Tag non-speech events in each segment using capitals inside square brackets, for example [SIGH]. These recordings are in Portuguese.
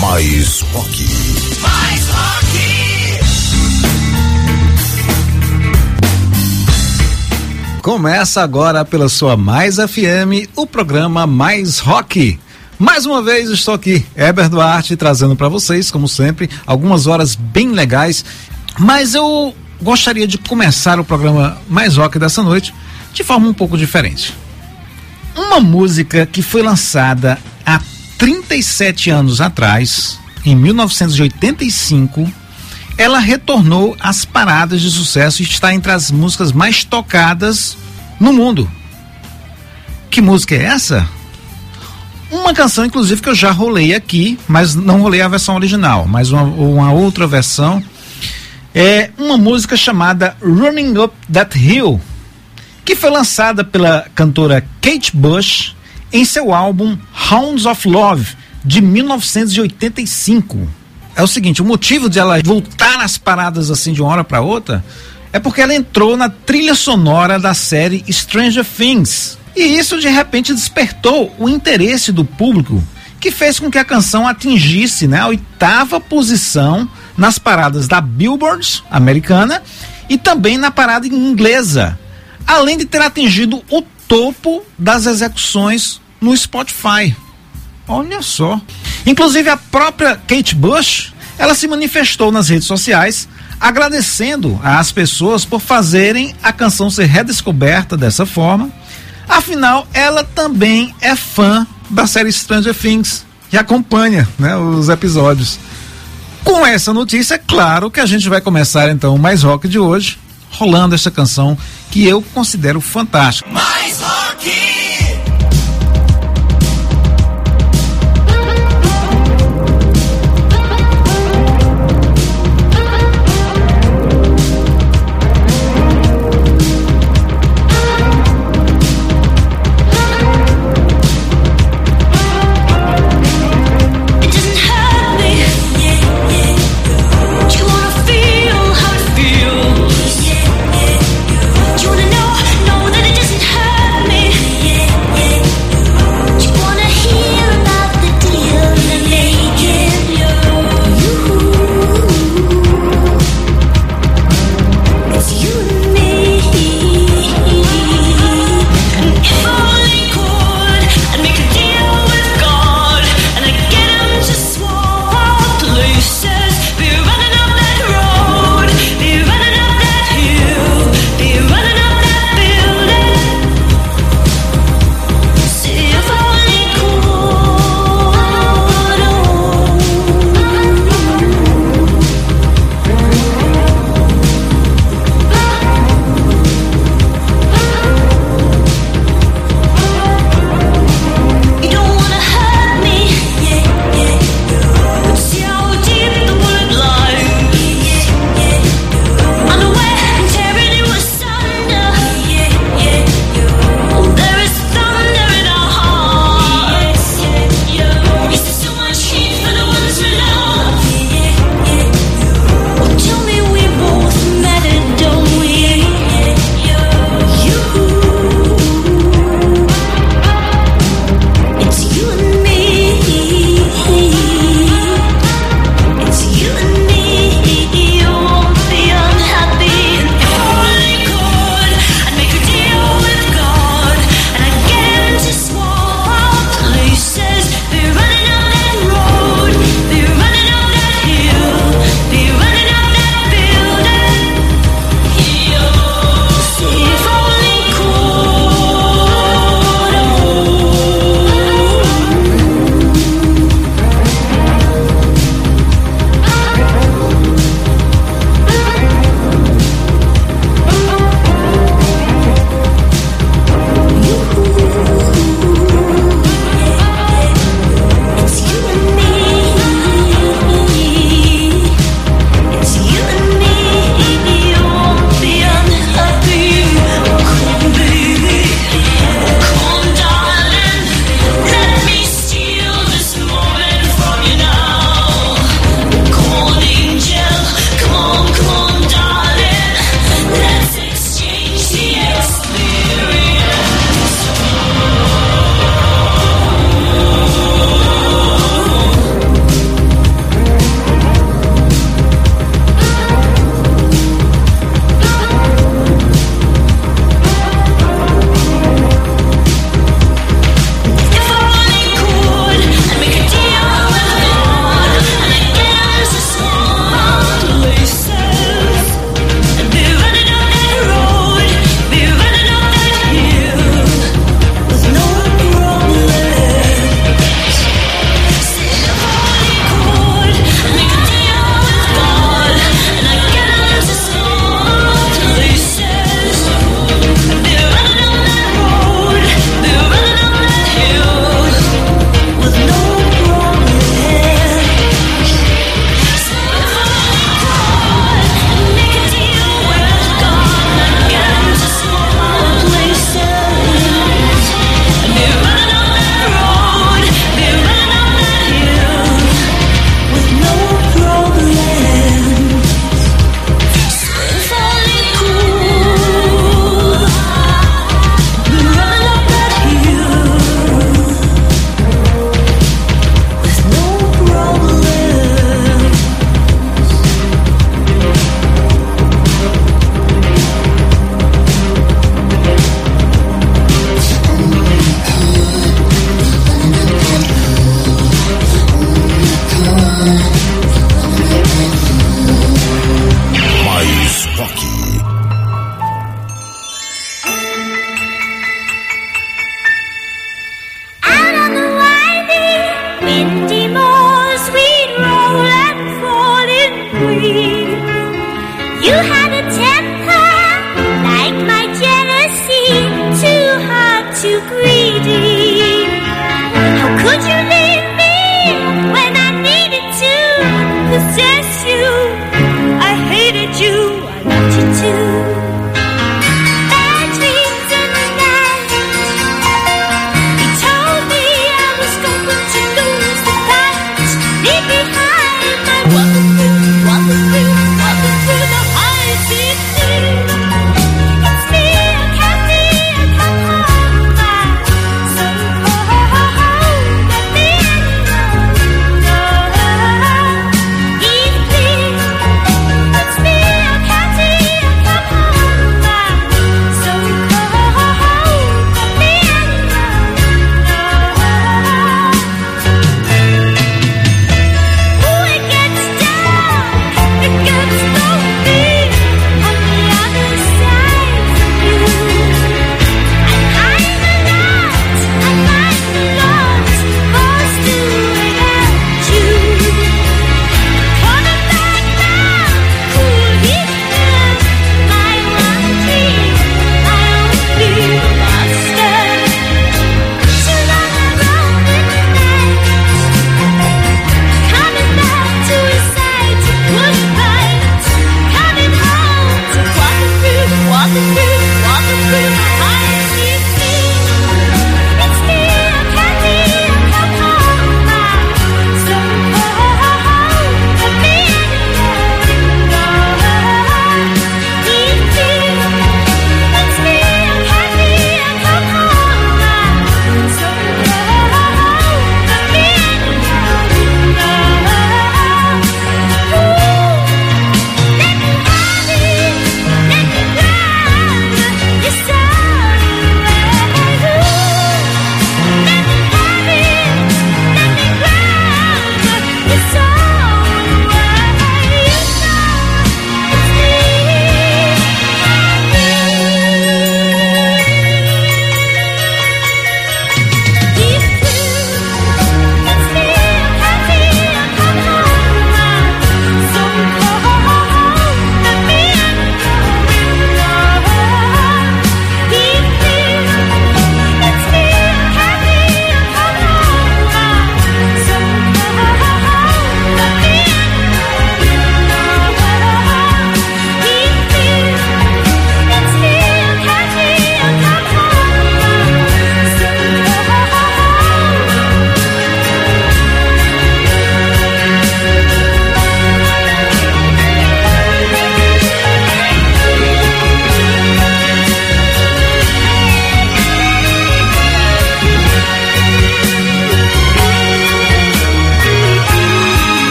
Mais rock. Mais rock. Começa agora pela sua Mais FM, o programa Mais Rock. Mais uma vez estou aqui, Heber Duarte, trazendo para vocês, como sempre, algumas horas bem legais. Mas eu gostaria de começar o programa Mais Rock dessa noite de forma um pouco diferente. Uma música que foi lançada há 37 anos atrás, em 1985, ela retornou às paradas de sucesso e está entre as músicas mais tocadas no mundo. Que música é essa? Uma canção, inclusive, que eu já rolei aqui, mas não rolei a versão original, mas uma, uma outra versão. É uma música chamada Running Up That Hill, que foi lançada pela cantora Kate Bush em seu álbum Hounds of Love de 1985. É o seguinte, o motivo de ela voltar nas paradas assim de uma hora para outra é porque ela entrou na trilha sonora da série Stranger Things. E isso de repente despertou o interesse do público, que fez com que a canção atingisse né, a oitava posição nas paradas da Billboard americana e também na parada inglesa, além de ter atingido o topo das execuções no Spotify. Olha só. Inclusive a própria Kate Bush, ela se manifestou nas redes sociais agradecendo às pessoas por fazerem a canção ser redescoberta dessa forma. Afinal, ela também é fã da série Stranger Things e acompanha né, os episódios. Com essa notícia, é claro que a gente vai começar então o Mais Rock de hoje, rolando essa canção que eu considero fantástica. Mais rock.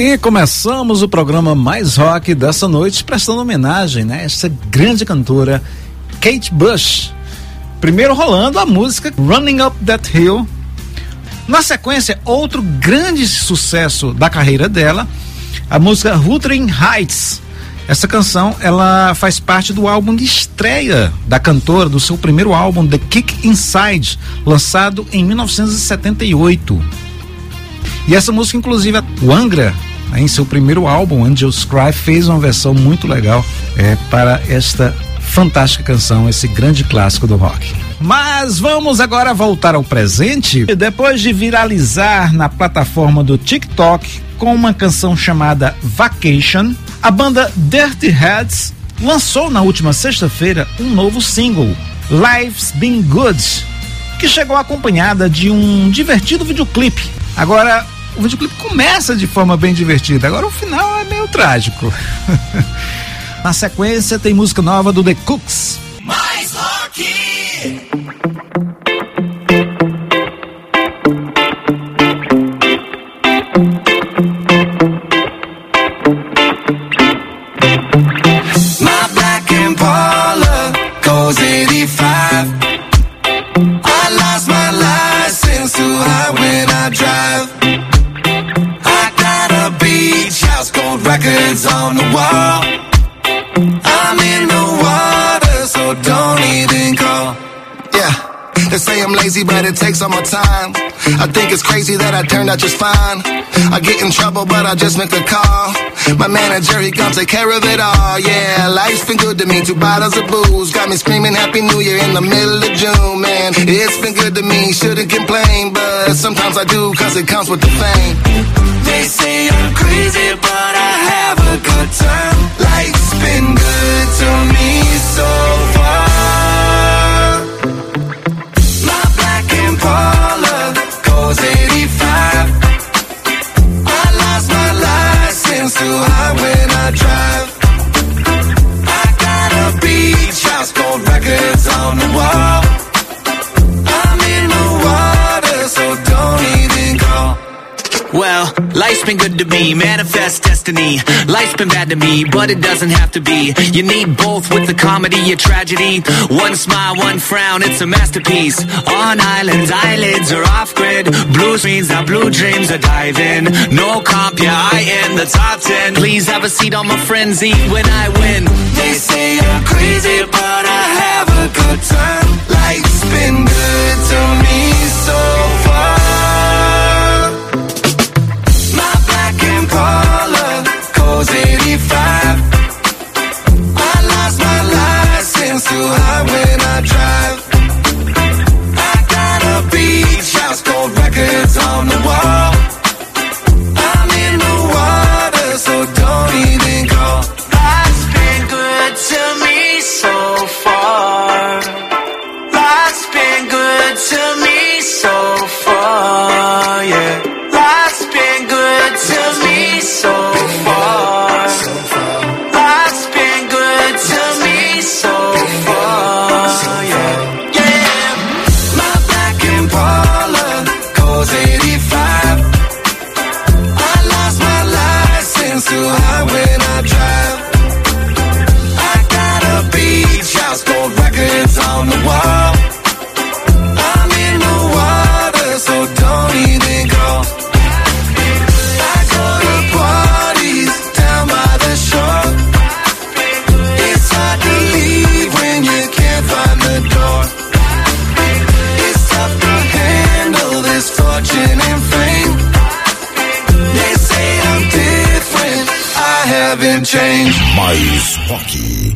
Aí, começamos o programa mais rock dessa noite, prestando homenagem, né? Essa grande cantora, Kate Bush. Primeiro rolando a música Running Up That Hill. Na sequência, outro grande sucesso da carreira dela, a música Wuthering Heights. Essa canção, ela faz parte do álbum de estreia da cantora, do seu primeiro álbum, The Kick Inside, lançado em 1978. E essa música, inclusive, o Angra, em seu primeiro álbum, Angels Cry, fez uma versão muito legal é, para esta fantástica canção, esse grande clássico do rock. Mas vamos agora voltar ao presente. Depois de viralizar na plataforma do TikTok com uma canção chamada Vacation, a banda Dirty Heads lançou na última sexta-feira um novo single, Life's Been Good, que chegou acompanhada de um divertido videoclipe. Agora, o videoclipe começa de forma bem divertida, agora o final é meio trágico. [LAUGHS] Na sequência tem música nova do The Cooks. Mais rock! Records on They say I'm lazy, but it takes all my time. I think it's crazy that I turned out just fine. I get in trouble, but I just make the call. My manager, he come take care of it all. Yeah, life's been good to me. Two bottles of booze got me screaming Happy New Year in the middle of June, man. It's been good to me, shouldn't complain, but sometimes I do, cause it comes with the fame. They say I'm crazy, but I have a good time. Life's been good to me so records on the wall. Well, life's been good to me, manifest destiny. Life's been bad to me, but it doesn't have to be. You need both with the comedy, a tragedy. One smile, one frown, it's a masterpiece. On islands, eyelids are off grid. Blue screens, now blue dreams are diving. No comp, yeah, I am the top ten. Please have a seat on my eat when I win. They say I'm crazy, but I have a good time. Life's been good to me Mais rock.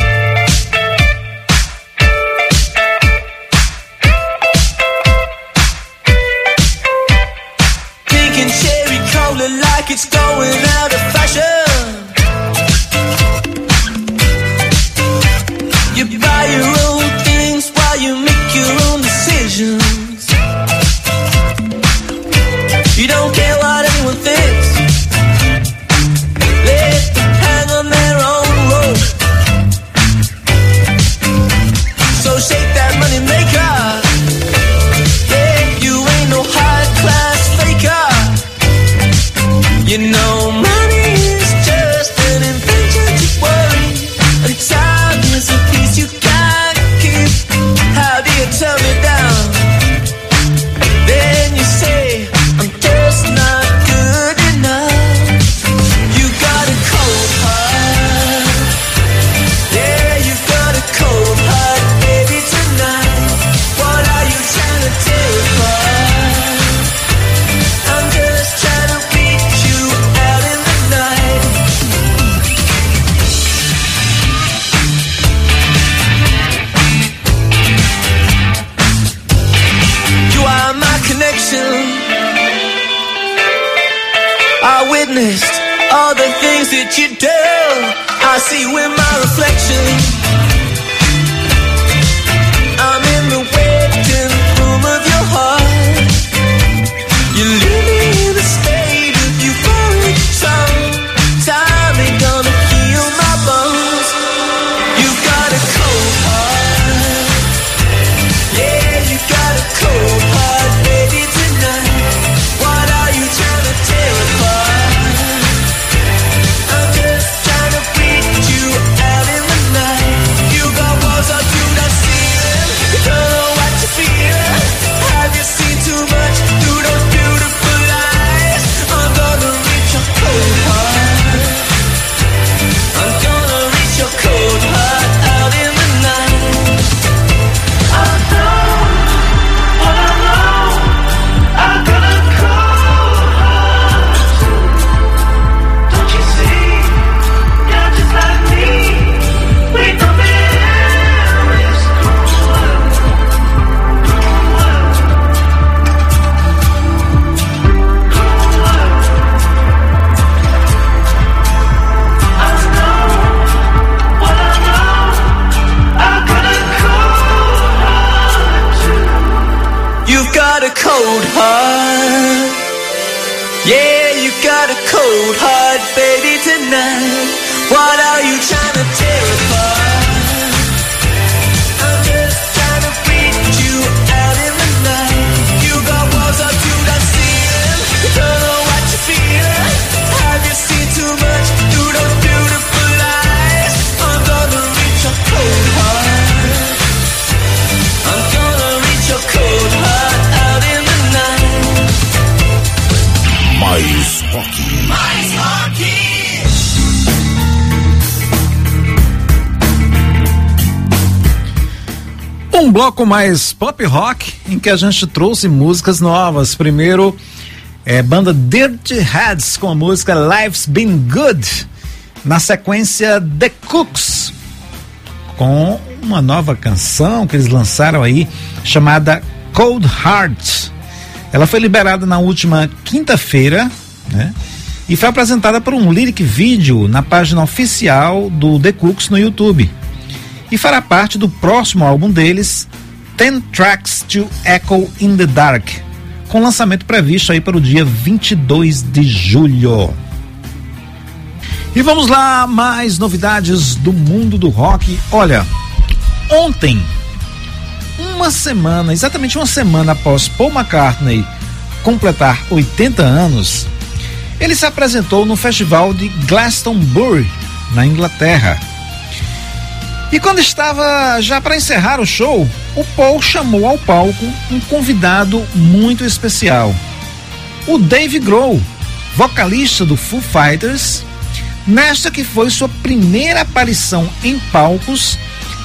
Bloco mais pop rock em que a gente trouxe músicas novas. Primeiro, é banda Dirty Heads com a música Life's Been Good. Na sequência, The Cooks com uma nova canção que eles lançaram aí chamada Cold Heart. Ela foi liberada na última quinta-feira, né? E foi apresentada por um lyric vídeo na página oficial do The Cooks no YouTube e fará parte do próximo álbum deles, Ten Tracks to Echo in the Dark, com lançamento previsto aí para o dia 22 de julho. E vamos lá, mais novidades do mundo do rock. Olha, ontem, uma semana, exatamente uma semana após Paul McCartney completar 80 anos, ele se apresentou no festival de Glastonbury, na Inglaterra. E quando estava já para encerrar o show, o Paul chamou ao palco um convidado muito especial. O Dave Grohl, vocalista do Foo Fighters, nesta que foi sua primeira aparição em palcos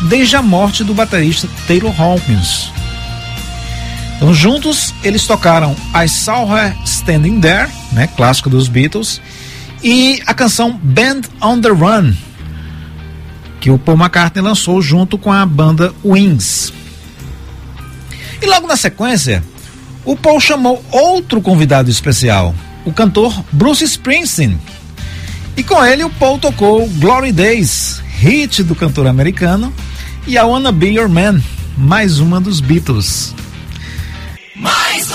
desde a morte do baterista Taylor Hawkins. Então, juntos, eles tocaram I Saw Her Standing There, né, clássico dos Beatles, e a canção Band on the Run, que o Paul McCartney lançou junto com a banda Wings. E logo na sequência, o Paul chamou outro convidado especial, o cantor Bruce Springsteen. E com ele o Paul tocou Glory Days, hit do cantor americano, e I Wanna Be Your Man, mais uma dos Beatles. Mais.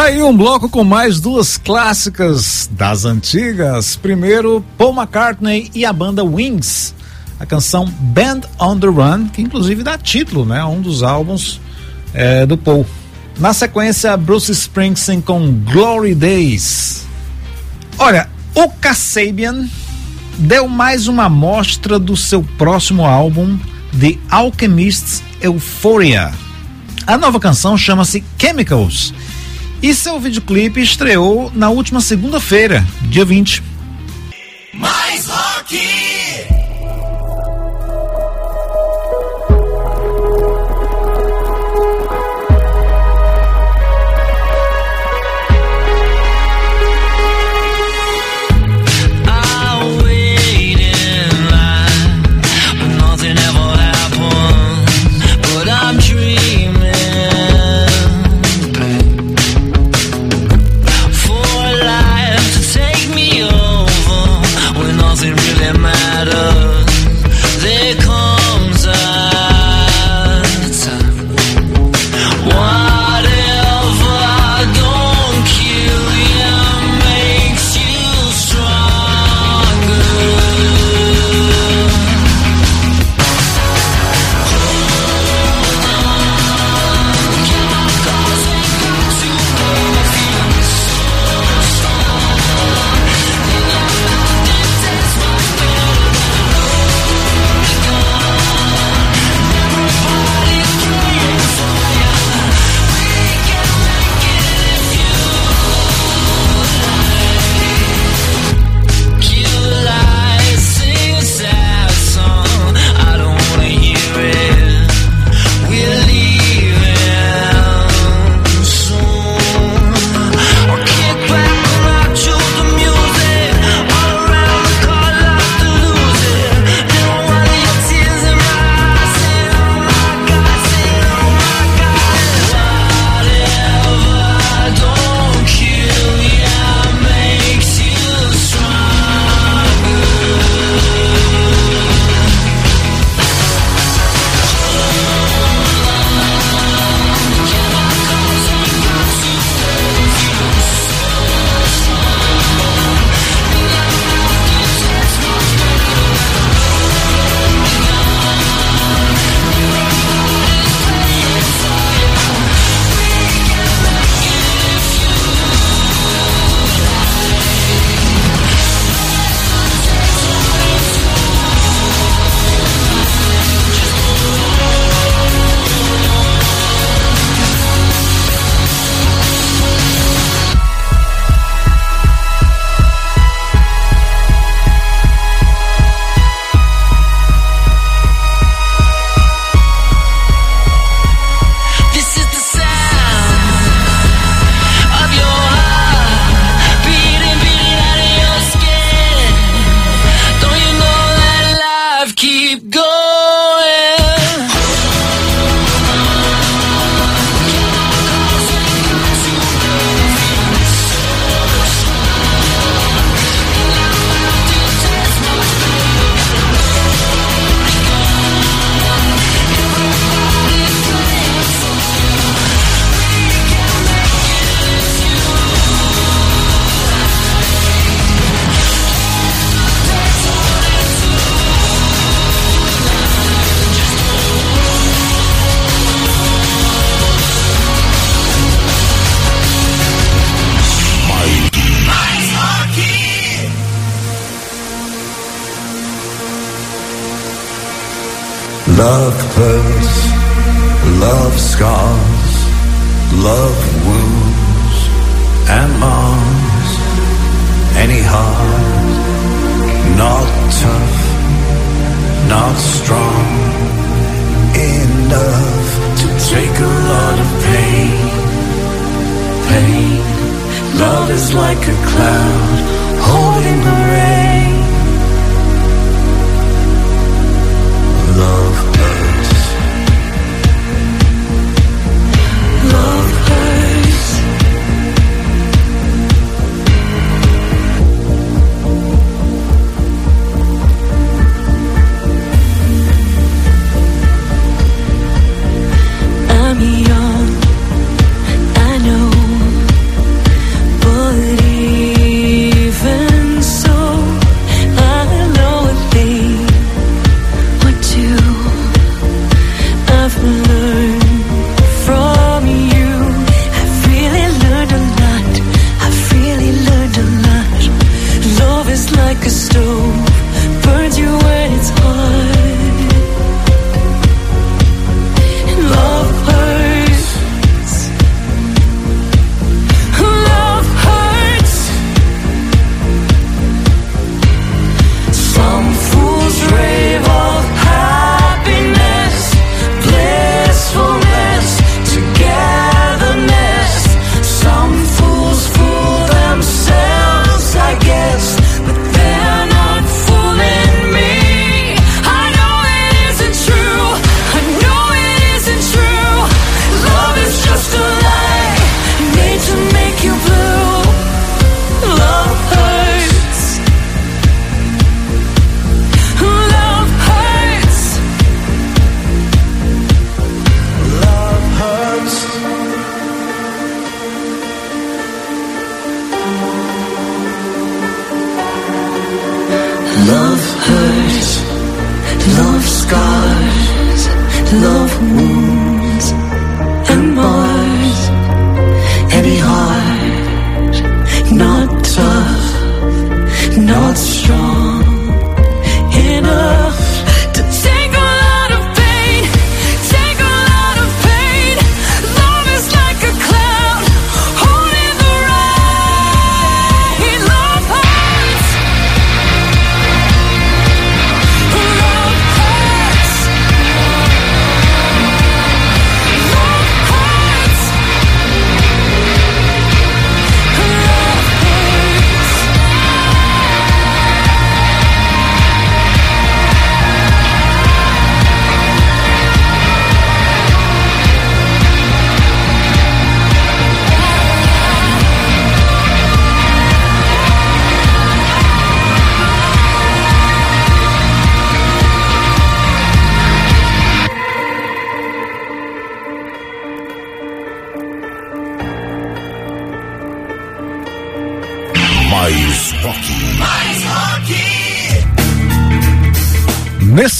Tá aí um bloco com mais duas clássicas das antigas. Primeiro, Paul McCartney e a banda Wings. A canção Band on the Run, que inclusive dá título né, a um dos álbuns é, do Paul. Na sequência, Bruce Springsteen com Glory Days. Olha, o Kasabian deu mais uma amostra do seu próximo álbum, The Alchemist's Euphoria. A nova canção chama-se Chemicals e seu videoclipe estreou na última segunda-feira, dia 20. Mais rock!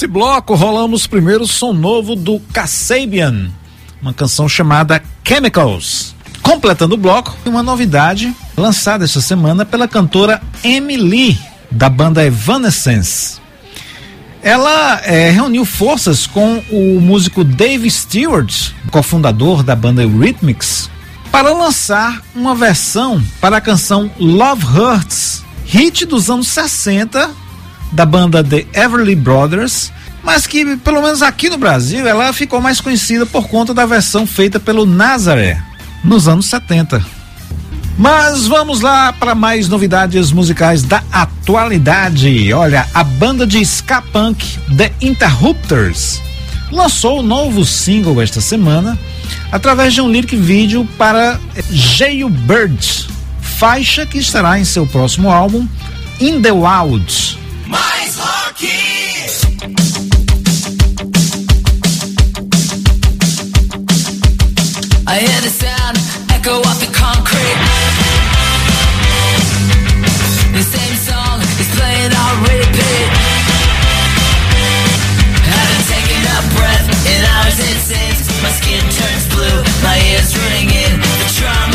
Nesse bloco rolamos primeiro o som novo do Kasabian, uma canção chamada Chemicals. Completando o bloco, uma novidade lançada esta semana pela cantora Emily, da banda Evanescence. Ela eh, reuniu forças com o músico Dave Stewart, cofundador da banda Eurythmics, para lançar uma versão para a canção Love Hurts, hit dos anos 60 da banda The Everly Brothers, mas que pelo menos aqui no Brasil ela ficou mais conhecida por conta da versão feita pelo Nazaré nos anos 70. Mas vamos lá para mais novidades musicais da atualidade. Olha, a banda de ska punk The Interrupters lançou o novo single esta semana através de um lyric vídeo para Jailbird, faixa que estará em seu próximo álbum In the Wild. Mais rock. I hear the sound echo off the concrete. The same song is playing on repeat. Haven't taken a breath in hours it seems. My skin turns blue, my ears ringing. The trauma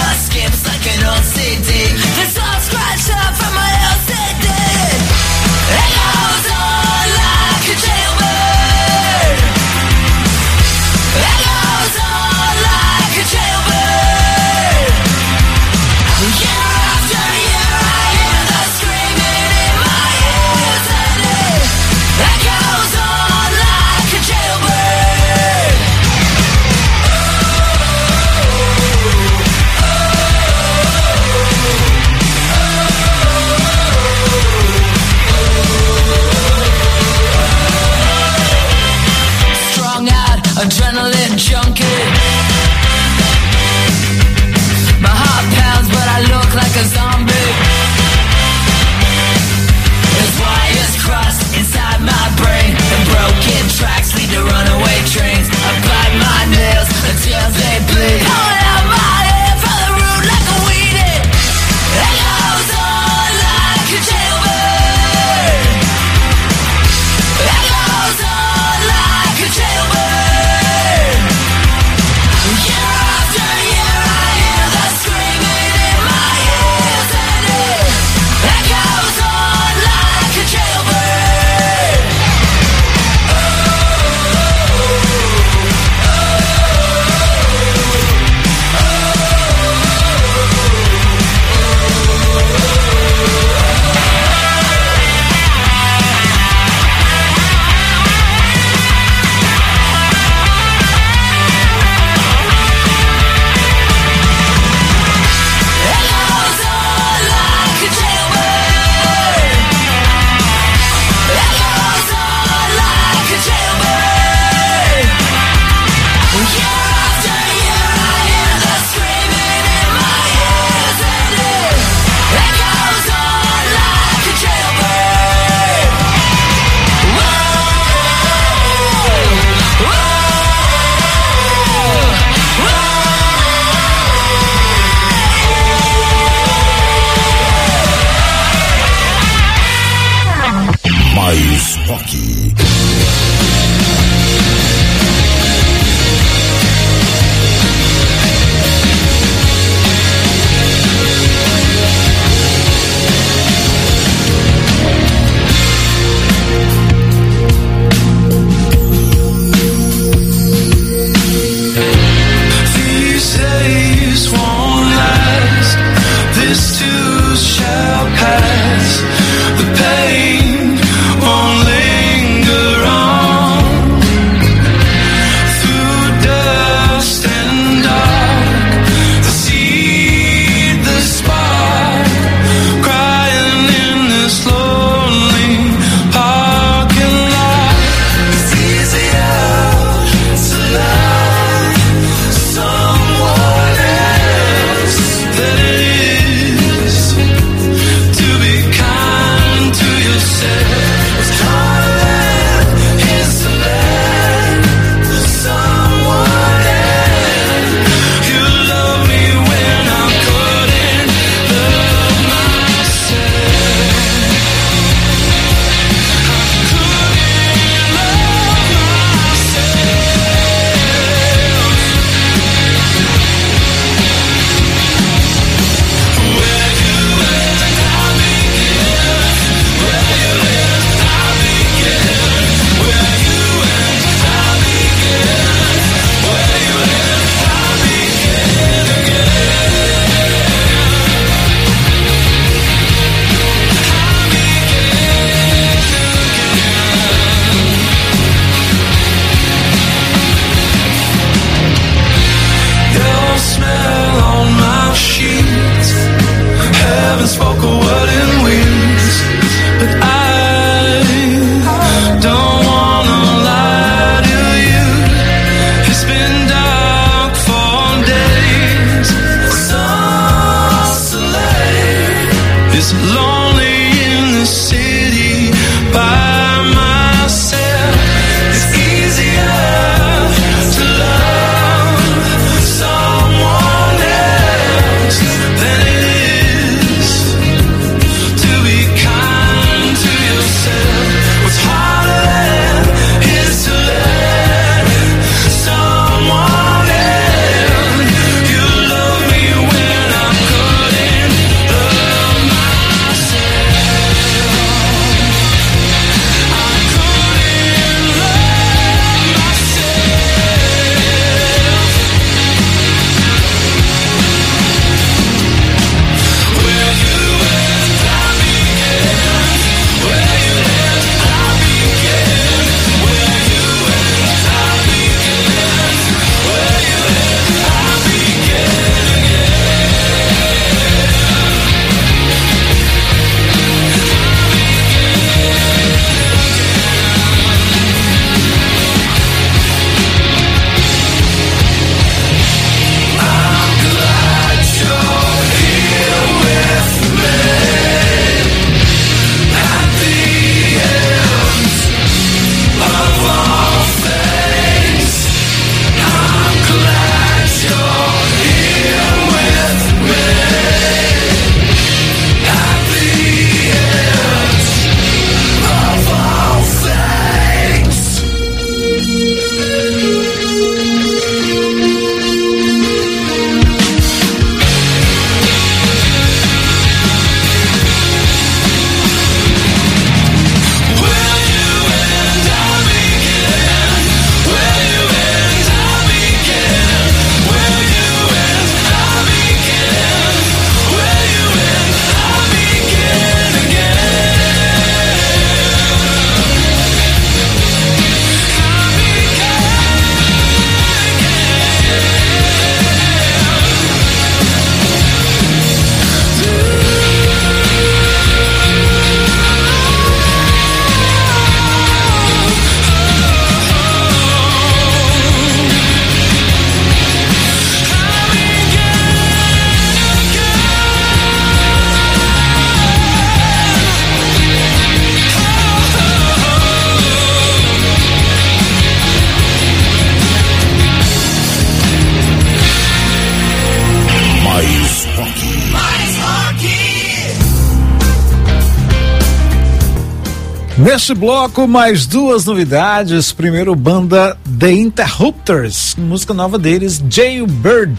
Neste bloco, mais duas novidades. Primeiro, banda The Interrupters, música nova deles, Jailbird.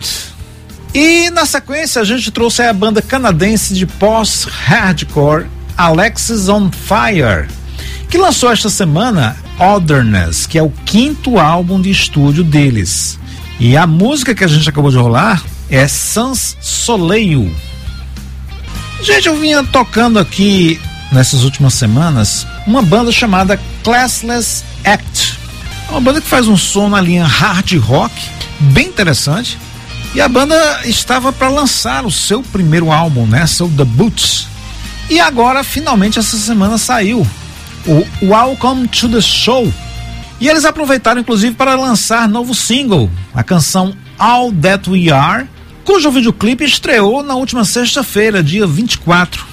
E na sequência, a gente trouxe a banda canadense de post-hardcore, Alexis on Fire, que lançou esta semana Otherness, que é o quinto álbum de estúdio deles. E a música que a gente acabou de rolar é Sans Soleil. Gente, eu vinha tocando aqui nessas últimas semanas uma banda chamada Classless Act. É uma banda que faz um som na linha hard rock, bem interessante. E a banda estava para lançar o seu primeiro álbum, né, seu debut. E agora, finalmente, essa semana saiu o Welcome to the Show. E eles aproveitaram, inclusive, para lançar novo single, a canção All That We Are, cujo videoclipe estreou na última sexta-feira, dia 24.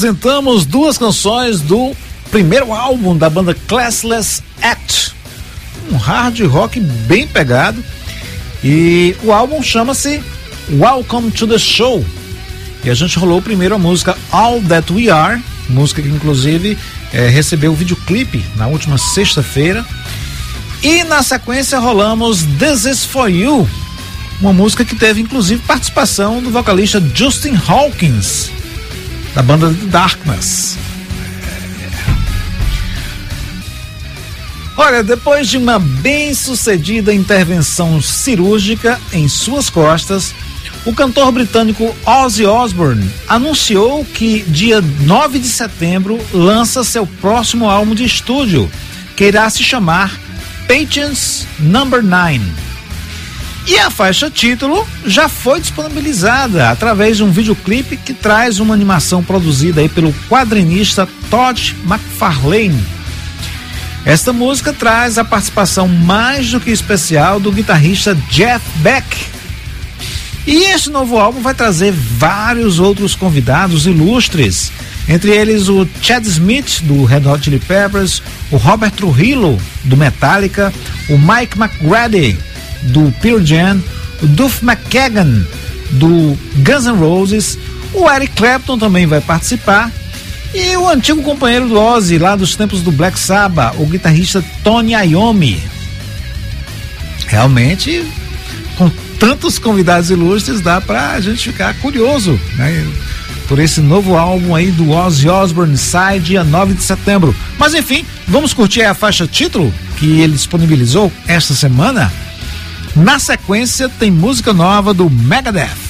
Apresentamos duas canções do primeiro álbum da banda Classless Act, um hard rock bem pegado. E o álbum chama-se Welcome to the Show. E a gente rolou primeiro a música All That We Are, música que inclusive eh, recebeu o videoclipe na última sexta-feira. E na sequência rolamos This Is For You, uma música que teve inclusive participação do vocalista Justin Hawkins, da banda The Darkness. Olha, depois de uma bem sucedida intervenção cirúrgica em suas costas, o cantor britânico Ozzy Osbourne anunciou que dia 9 de setembro lança seu próximo álbum de estúdio, que irá se chamar Patience Number 9. E a faixa título já foi disponibilizada através de um videoclipe que traz uma animação produzida aí pelo quadrinista Todd McFarlane. Esta música traz a participação mais do que especial do guitarrista Jeff Beck. E este novo álbum vai trazer vários outros convidados ilustres, entre eles o Chad Smith do Red Hot Chili Peppers, o Robert Trujillo do Metallica, o Mike McGrady do Pearl Jam, o Duff McKagan do Guns N' Roses, o Eric Clapton também vai participar e o antigo companheiro do Ozzy lá dos tempos do Black Sabbath, o guitarrista Tony Iommi. Realmente, com tantos convidados ilustres, dá pra gente ficar curioso, né? Por esse novo álbum aí do Ozzy Osbourne, sai dia 9 de setembro. Mas enfim, vamos curtir a faixa título que ele disponibilizou esta semana? Na sequência, tem música nova do Megadeth.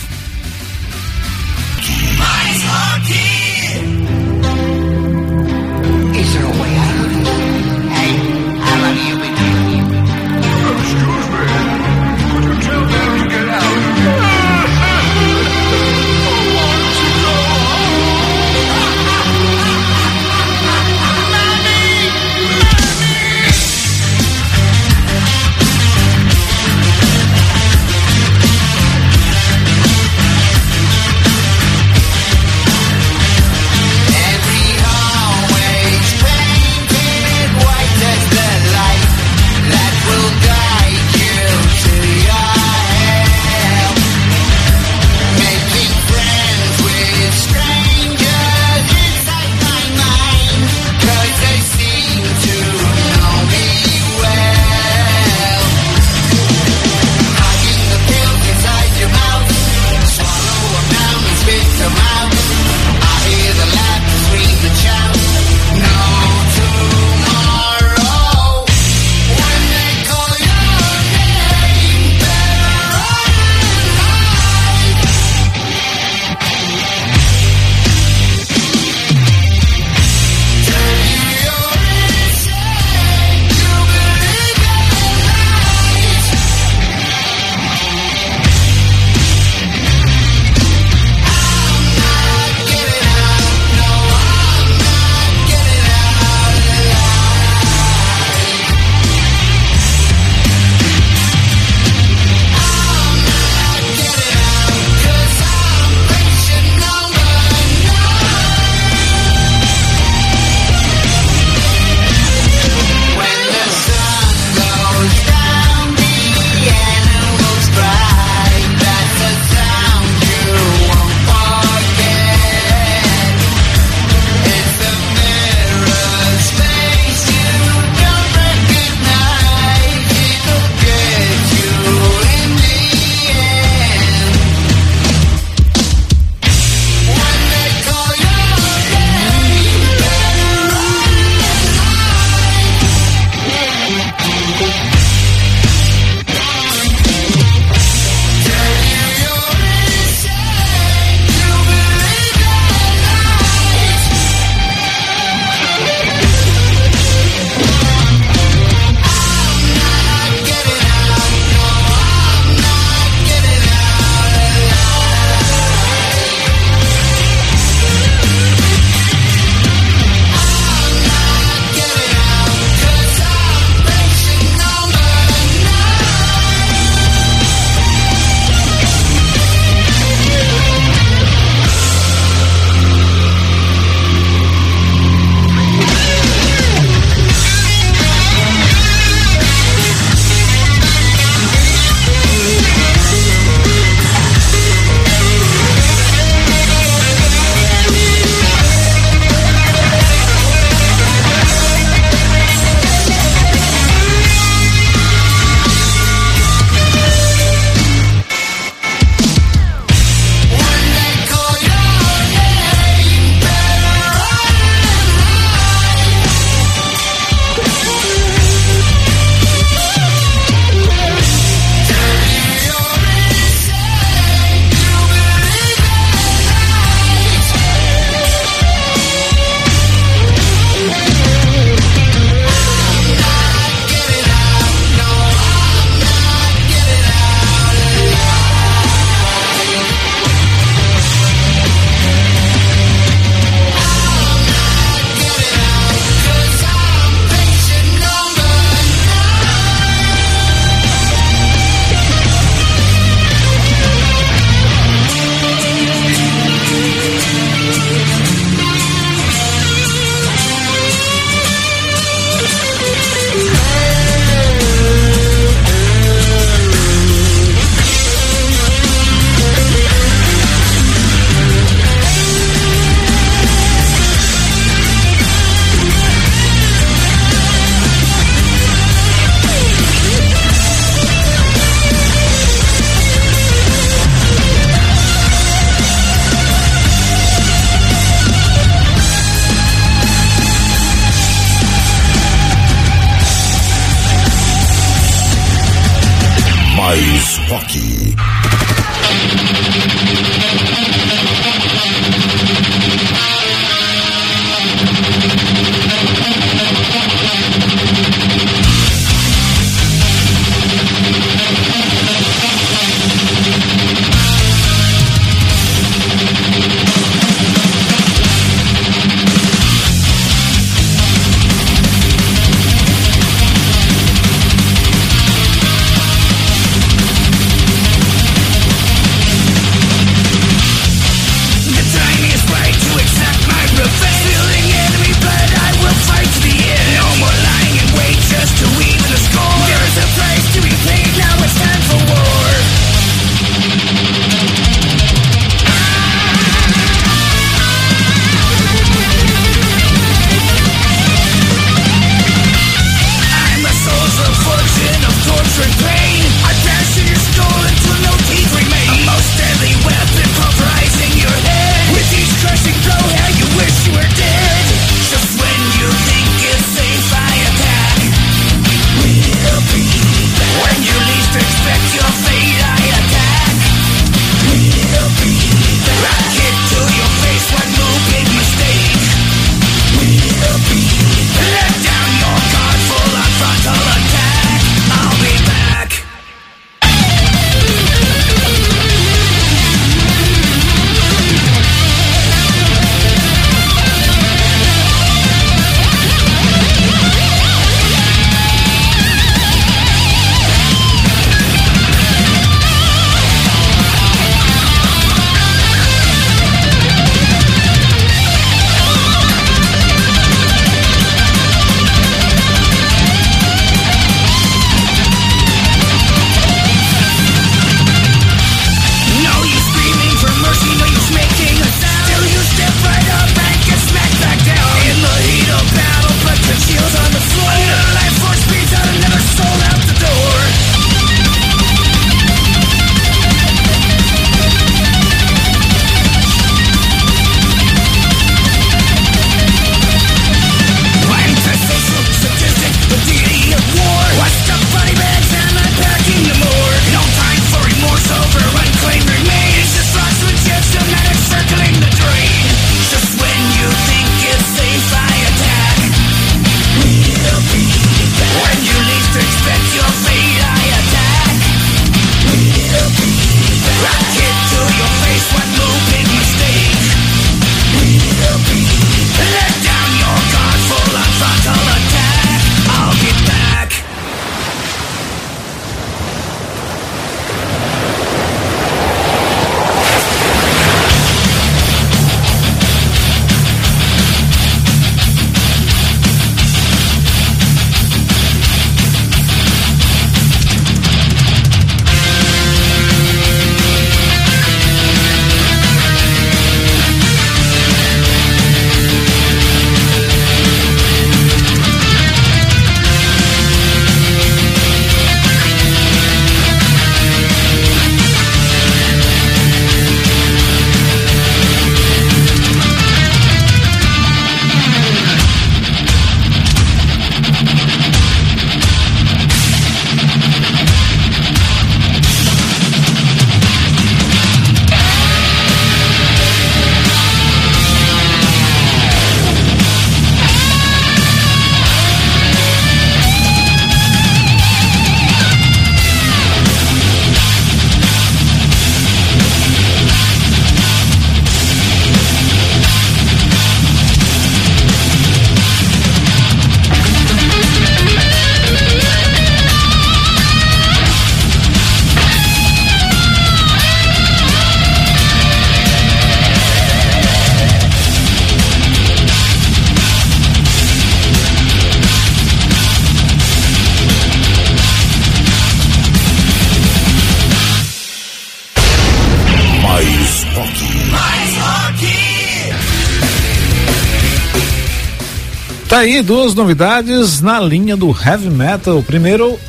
Aí duas novidades na linha do heavy metal. Primeiro,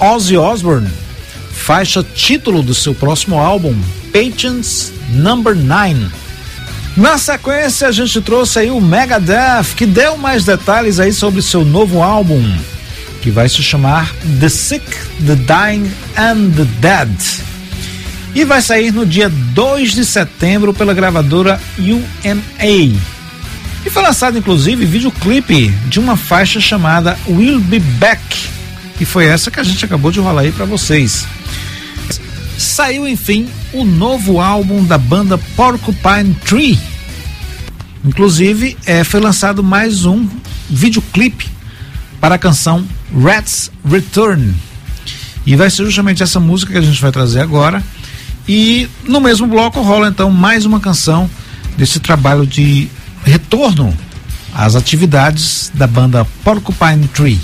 Ozzy Osbourne, faixa título do seu próximo álbum, Patience Number 9. Na sequência, a gente trouxe aí o Megadeth, que deu mais detalhes aí sobre seu novo álbum, que vai se chamar The Sick, The Dying and The Dead. E vai sair no dia 2 de setembro pela gravadora UMA. E foi lançado inclusive videoclipe de uma faixa chamada Will Be Back, e foi essa que a gente acabou de rolar aí para vocês. Saiu enfim o novo álbum da banda Porcupine Tree. Inclusive, é, foi lançado mais um videoclipe para a canção Rats Return. E vai ser justamente essa música que a gente vai trazer agora. E no mesmo bloco rola então mais uma canção desse trabalho de retorno às atividades da banda Porcupine Tree.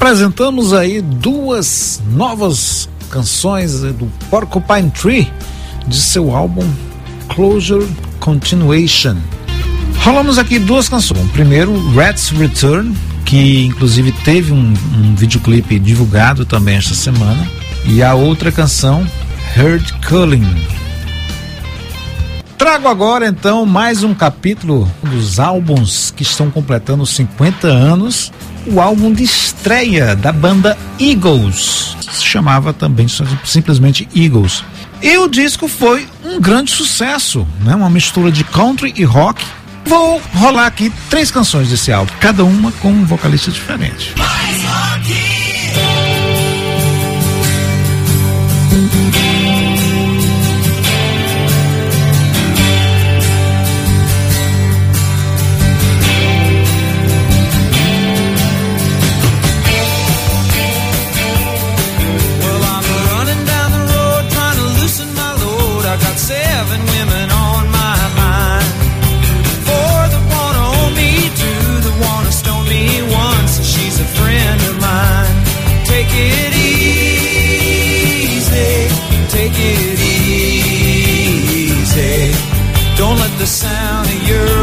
apresentamos aí duas novas canções né, do Porcupine Tree de seu álbum Closure Continuation. Rolamos aqui duas canções. Primeiro, Rats Return, que inclusive teve um, um videoclipe divulgado também esta semana, e a outra canção, Heard Culling, Trago agora então mais um capítulo dos álbuns que estão completando 50 anos. O álbum de estreia da banda Eagles. Se chamava também simplesmente Eagles. E o disco foi um grande sucesso, né? Uma mistura de country e rock. Vou rolar aqui três canções desse álbum, cada uma com um vocalista diferente. Mais rock! the sound of your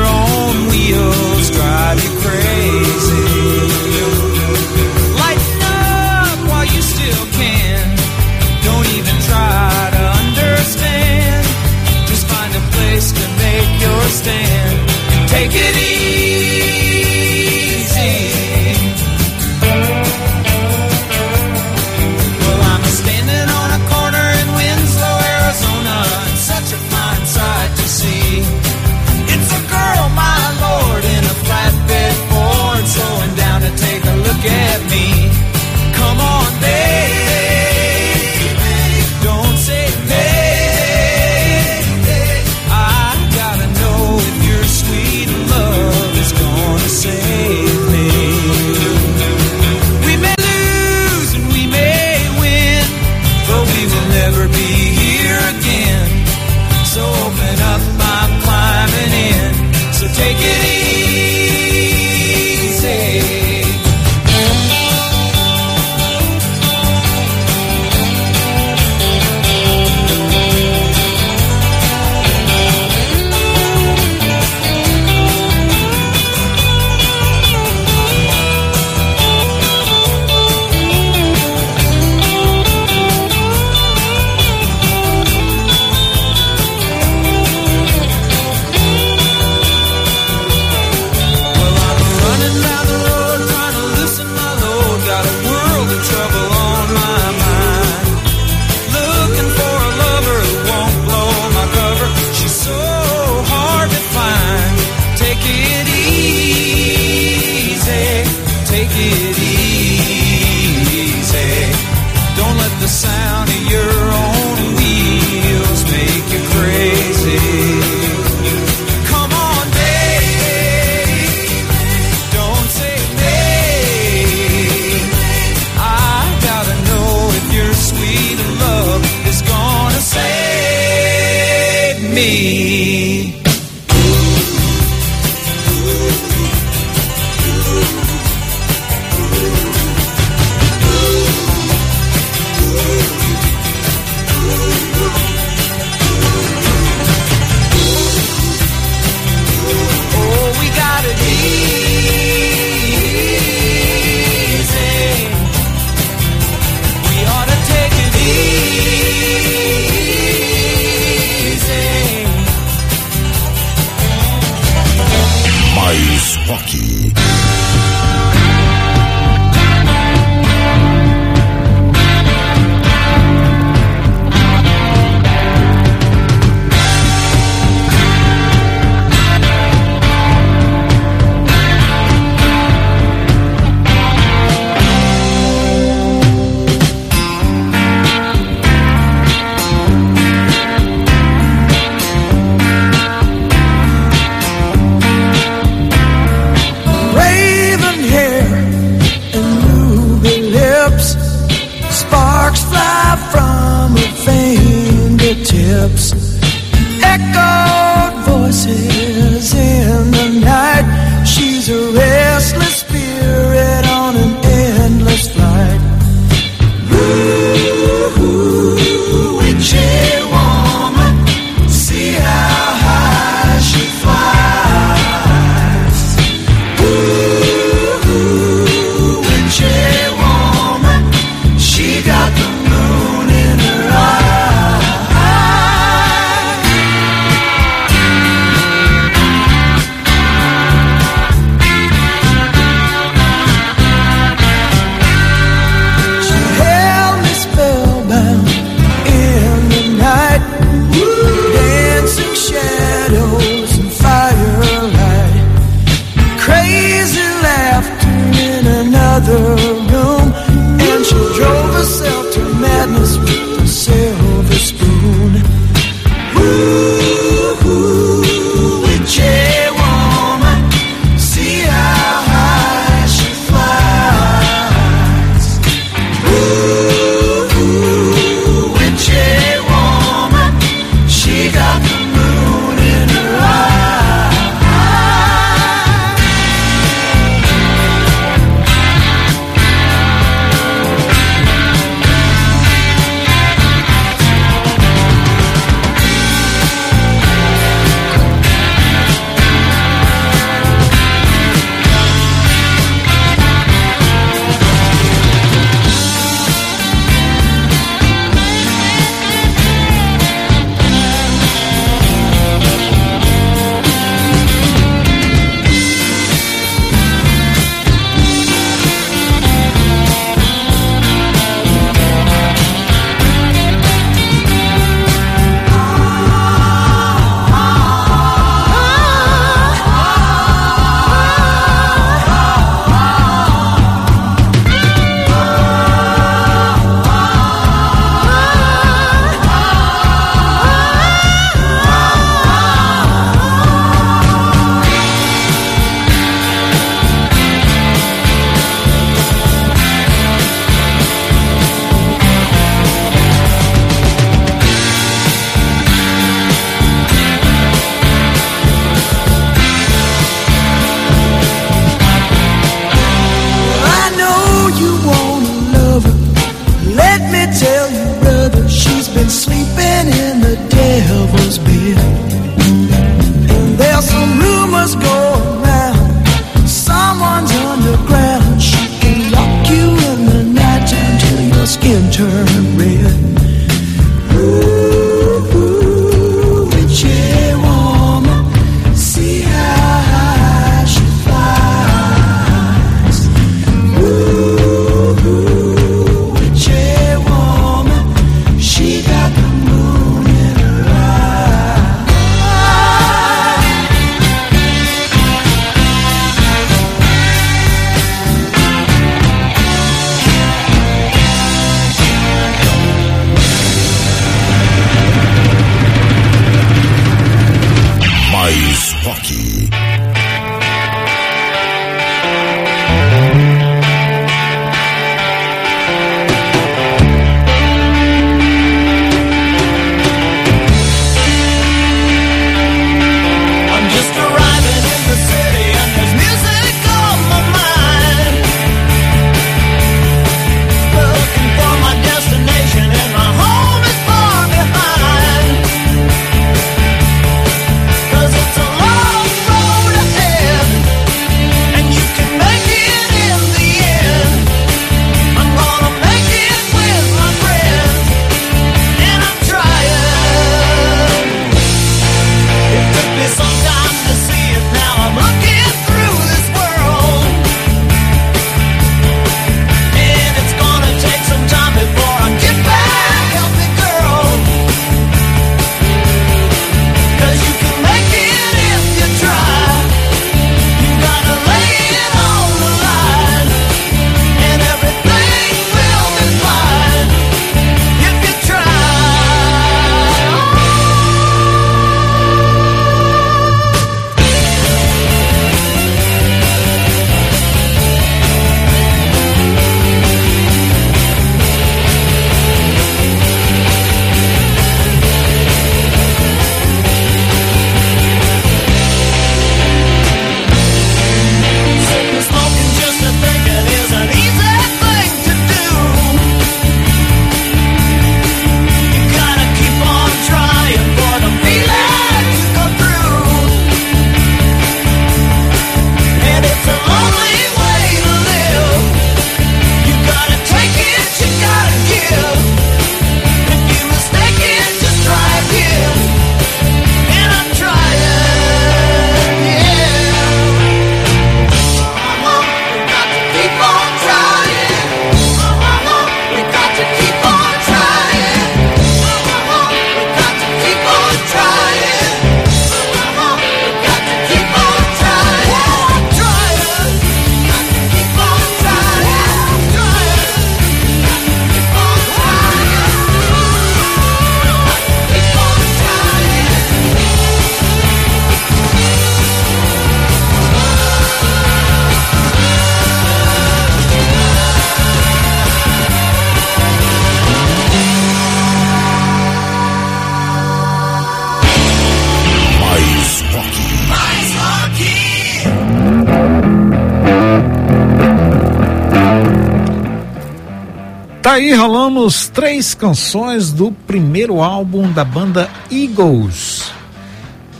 aí, rolamos três canções do primeiro álbum da banda Eagles.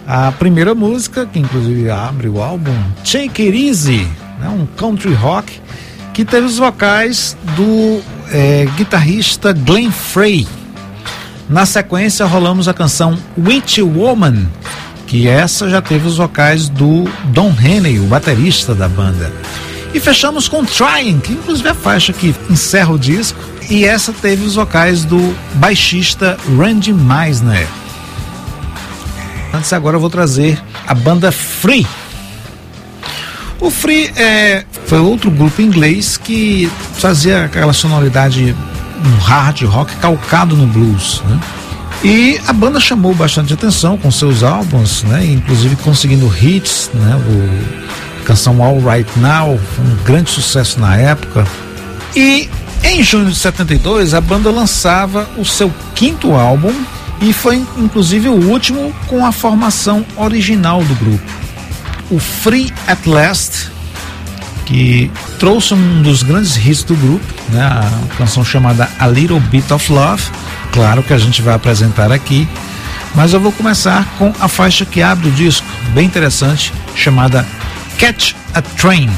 A primeira música, que inclusive abre o álbum, Take It Easy, né, um country rock, que teve os vocais do eh, guitarrista Glenn Frey. Na sequência, rolamos a canção Witch Woman, que essa já teve os vocais do Don Henley, o baterista da banda. E fechamos com Trying, que inclusive é a faixa que encerra o disco, e essa teve os vocais do baixista Randy Meisner. Antes agora eu vou trazer a banda Free. O Free é, foi outro grupo inglês que fazia aquela sonoridade um hard rock calcado no blues, né? E a banda chamou bastante atenção com seus álbuns, né? Inclusive conseguindo hits, né? O a canção All Right Now um grande sucesso na época. E em junho de 72 a banda lançava o seu quinto álbum e foi inclusive o último com a formação original do grupo. O Free at Last, que trouxe um dos grandes hits do grupo, né? a canção chamada A Little Bit of Love, claro que a gente vai apresentar aqui, mas eu vou começar com a faixa que abre o disco, bem interessante, chamada Catch a Train.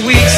weeks.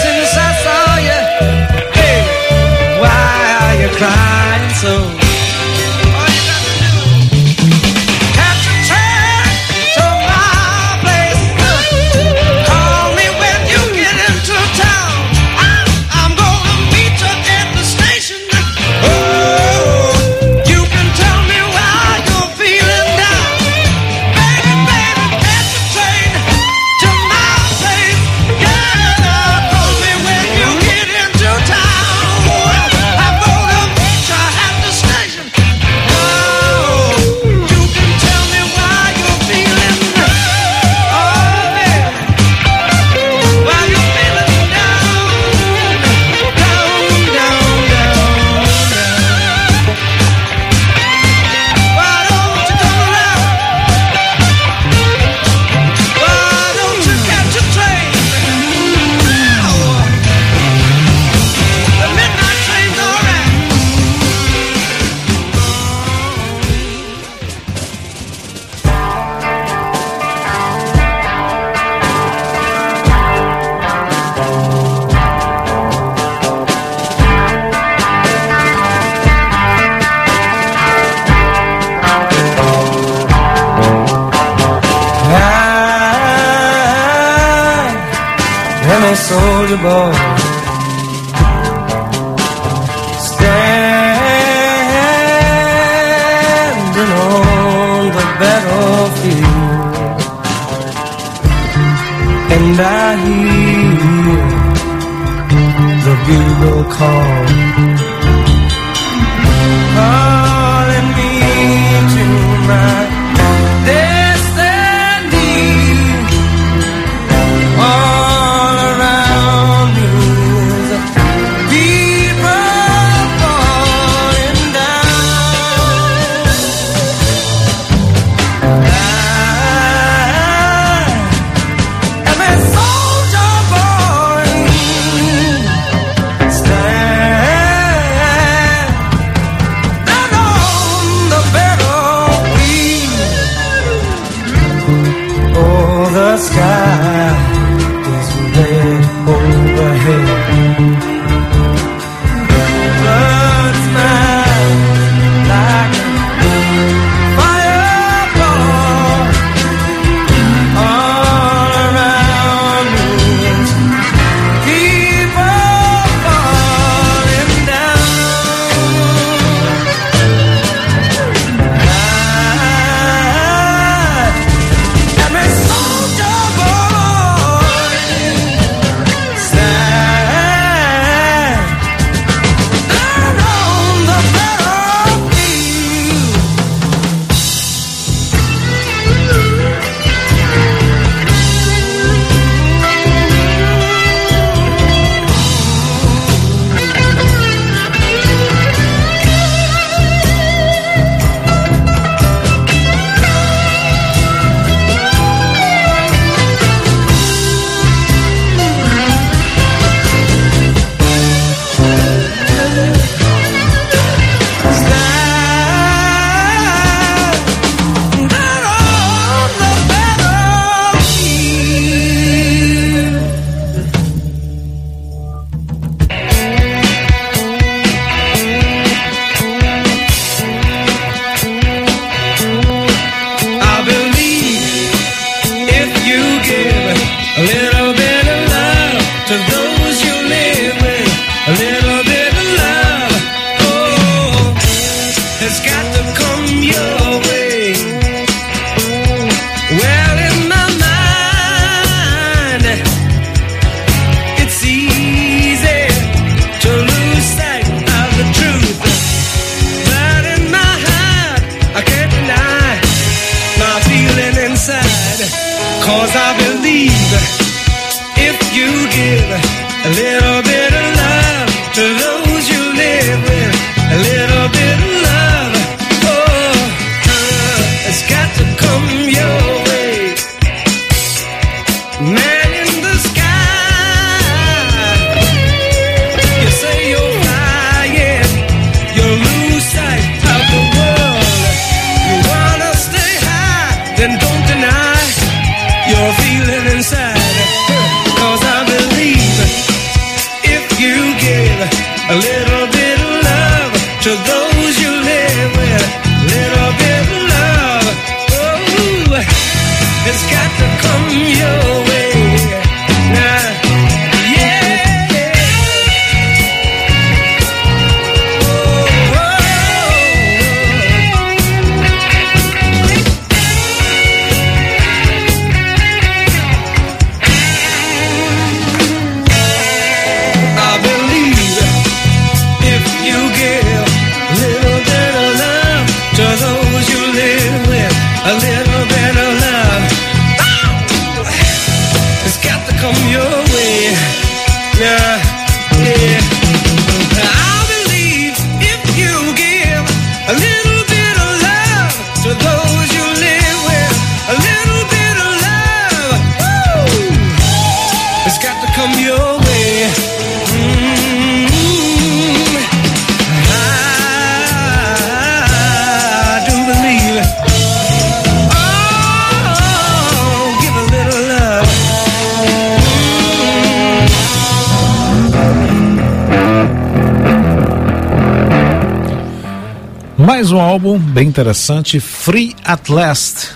Bem interessante, Free at Last.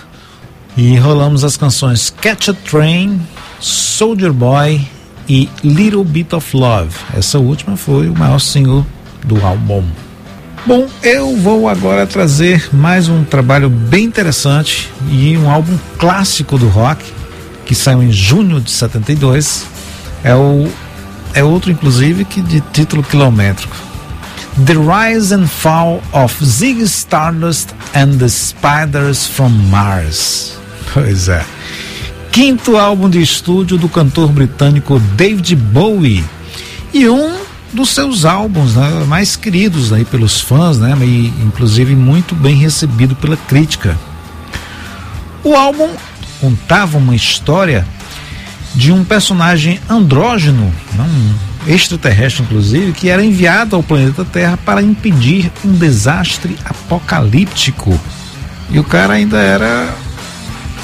E rolamos as canções Catch a Train, Soldier Boy e Little Bit of Love. Essa última foi o maior single do álbum. Bom, eu vou agora trazer mais um trabalho bem interessante e um álbum clássico do rock que saiu em junho de 72. É o é outro inclusive que de título quilométrico. The Rise and Fall of Ziggy Stardust and the Spiders from Mars. Pois é. Quinto álbum de estúdio do cantor britânico David Bowie e um dos seus álbuns né, mais queridos aí pelos fãs, né, e inclusive muito bem recebido pela crítica. O álbum contava uma história de um personagem andrógeno, né, um extraterrestre inclusive, que era enviado ao planeta Terra para impedir um desastre apocalíptico. E o cara ainda era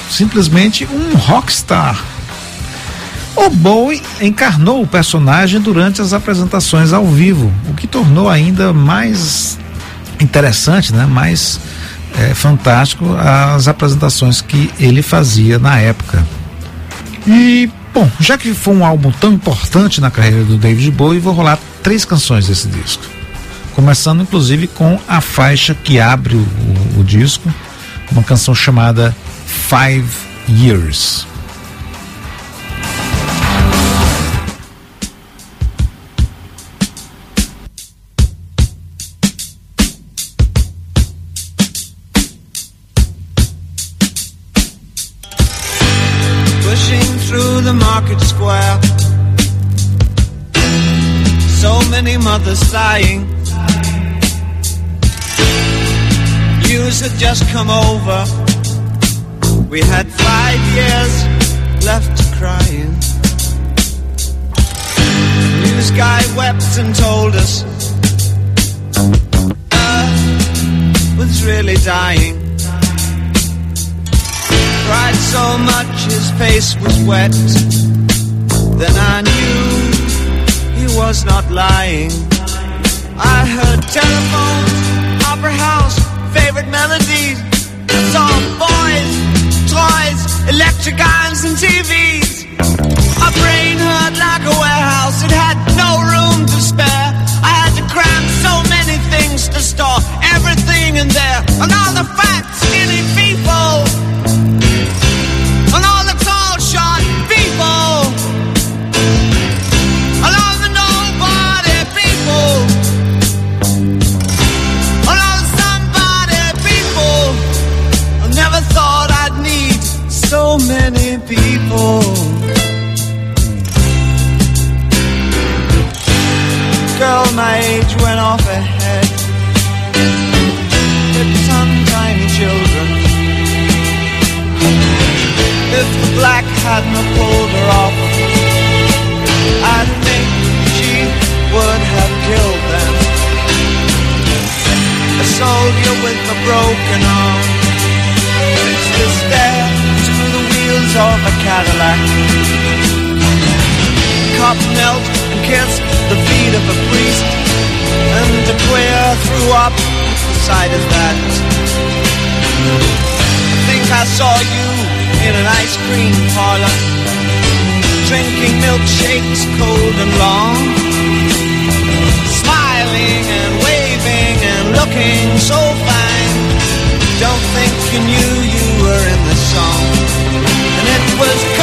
simplesmente um rockstar. O Bowie encarnou o personagem durante as apresentações ao vivo, o que tornou ainda mais interessante, né? mais é, fantástico as apresentações que ele fazia na época. E, bom, já que foi um álbum tão importante na carreira do David Bowie, vou rolar três canções desse disco. Começando, inclusive, com a faixa que abre o, o, disco, uma canção chamada Five Years. Mothers sighing. News had just come over. We had five years left to crying. News guy wept and told us Earth was really dying cried so much his face was wet. Then I knew he was not lying. I heard telephones, opera house, favorite melodies. I saw boys, toys, electric irons and TVs. My brain hurt like a warehouse, it had no room to spare. I had to cram so many things to store everything in there. And all the fat, skinny people. so many people. Girl, my age went off ahead. With some tiny children. If the black hadn't pulled her off, I think she would have killed them. A soldier with a broken arm. rims of a Cadillac. Cop knelt and kissed the feet of a priest, and a queer threw up beside of that. I think I saw you in an ice cream parlor, drinking milkshakes cold and long, smiling and waving and looking so fine. Don't think you knew you were in the song it was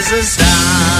as a star.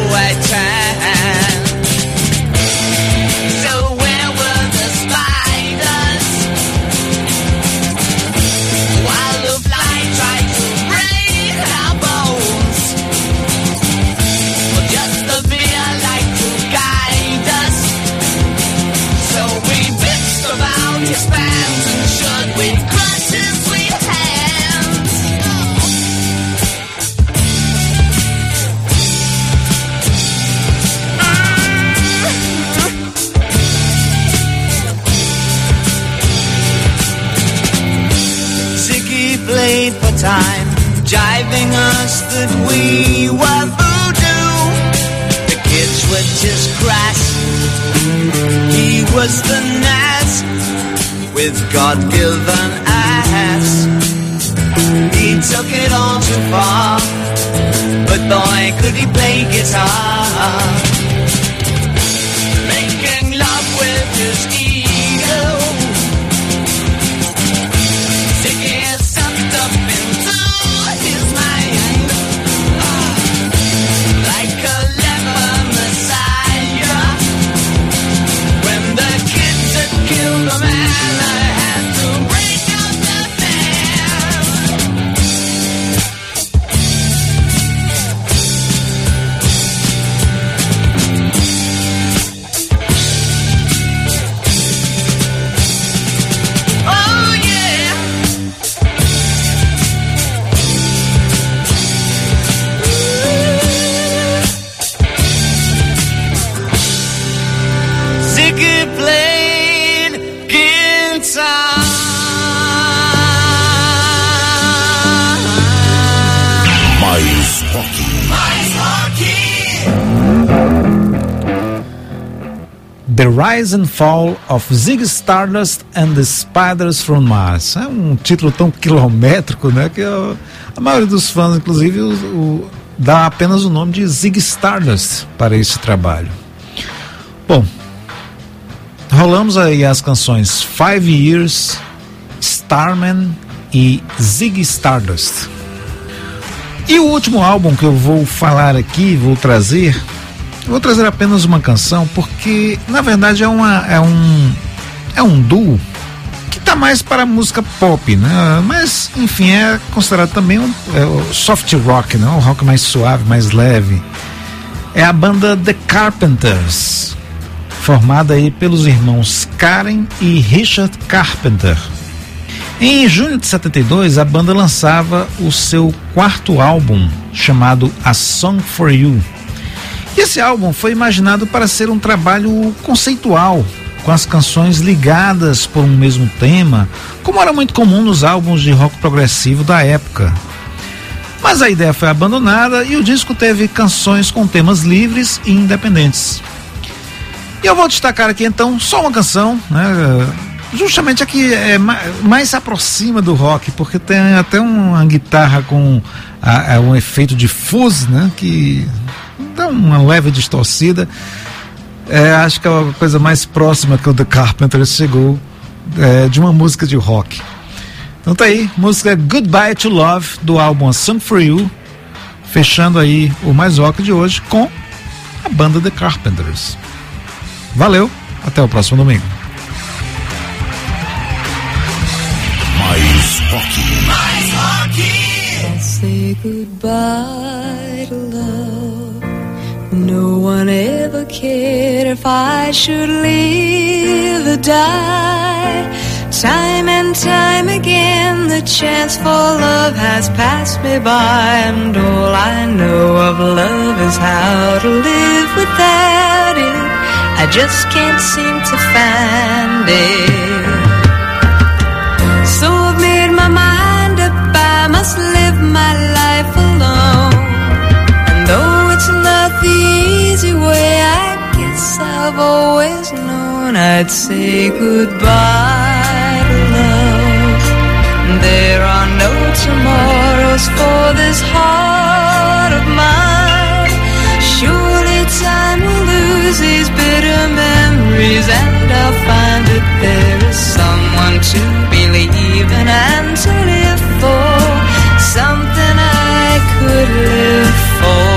for time, jiving us that we were voodoo. The kids were just crass. He was the nas with God-given ass. He took it all too far, but boy, could he play guitar. Rise and Fall of Zig Stardust and the Spiders from Mars. É um título tão quilométrico, né? Que eu, a maioria dos fãs, inclusive, o, o, dá apenas o nome de Zig Stardust para esse trabalho. Bom, rolamos aí as canções Five Years, Starman e Zig Stardust. E o último álbum que eu vou falar aqui, vou trazer, vou trazer apenas uma canção porque na verdade é uma é um é um duo que tá mais para música pop, né? Mas enfim é considerado também um é soft rock, né? Um rock mais suave, mais leve. É a banda The Carpenters, formada aí pelos irmãos Karen e Richard Carpenter. Em junho de 72, a banda lançava o seu quarto álbum, chamado A Song for You. Esse álbum foi imaginado para ser um trabalho conceitual, com as canções ligadas por um mesmo tema, como era muito comum nos álbuns de rock progressivo da época. Mas a ideia foi abandonada e o disco teve canções com temas livres e independentes. E eu vou destacar aqui então só uma canção, né? justamente aqui é mais se aproxima do rock, porque tem até uma guitarra com a, a, um efeito de fuzz, né? Que dá uma leve distorcida. É, acho que é a coisa mais próxima que o The Carpenters chegou é, de uma música de rock. Então tá aí, música Goodbye to Love do álbum A Song for You, fechando aí o mais rock de hoje com a banda The Carpenters. Valeu, até o próximo domingo. Mais rock. Mais rock. say goodbye to love. No one ever cared if I should live or die. Time and time again, the chance for love has passed me by, and all I know of love is how to live without it. I just can't seem to find it. So I've made my mind up, I must live my life I've always known I'd say goodbye to love. There are no tomorrows for this heart of mine. Surely time will lose these bitter memories, and I'll find that there is someone to believe in and to live for. Something I could live for.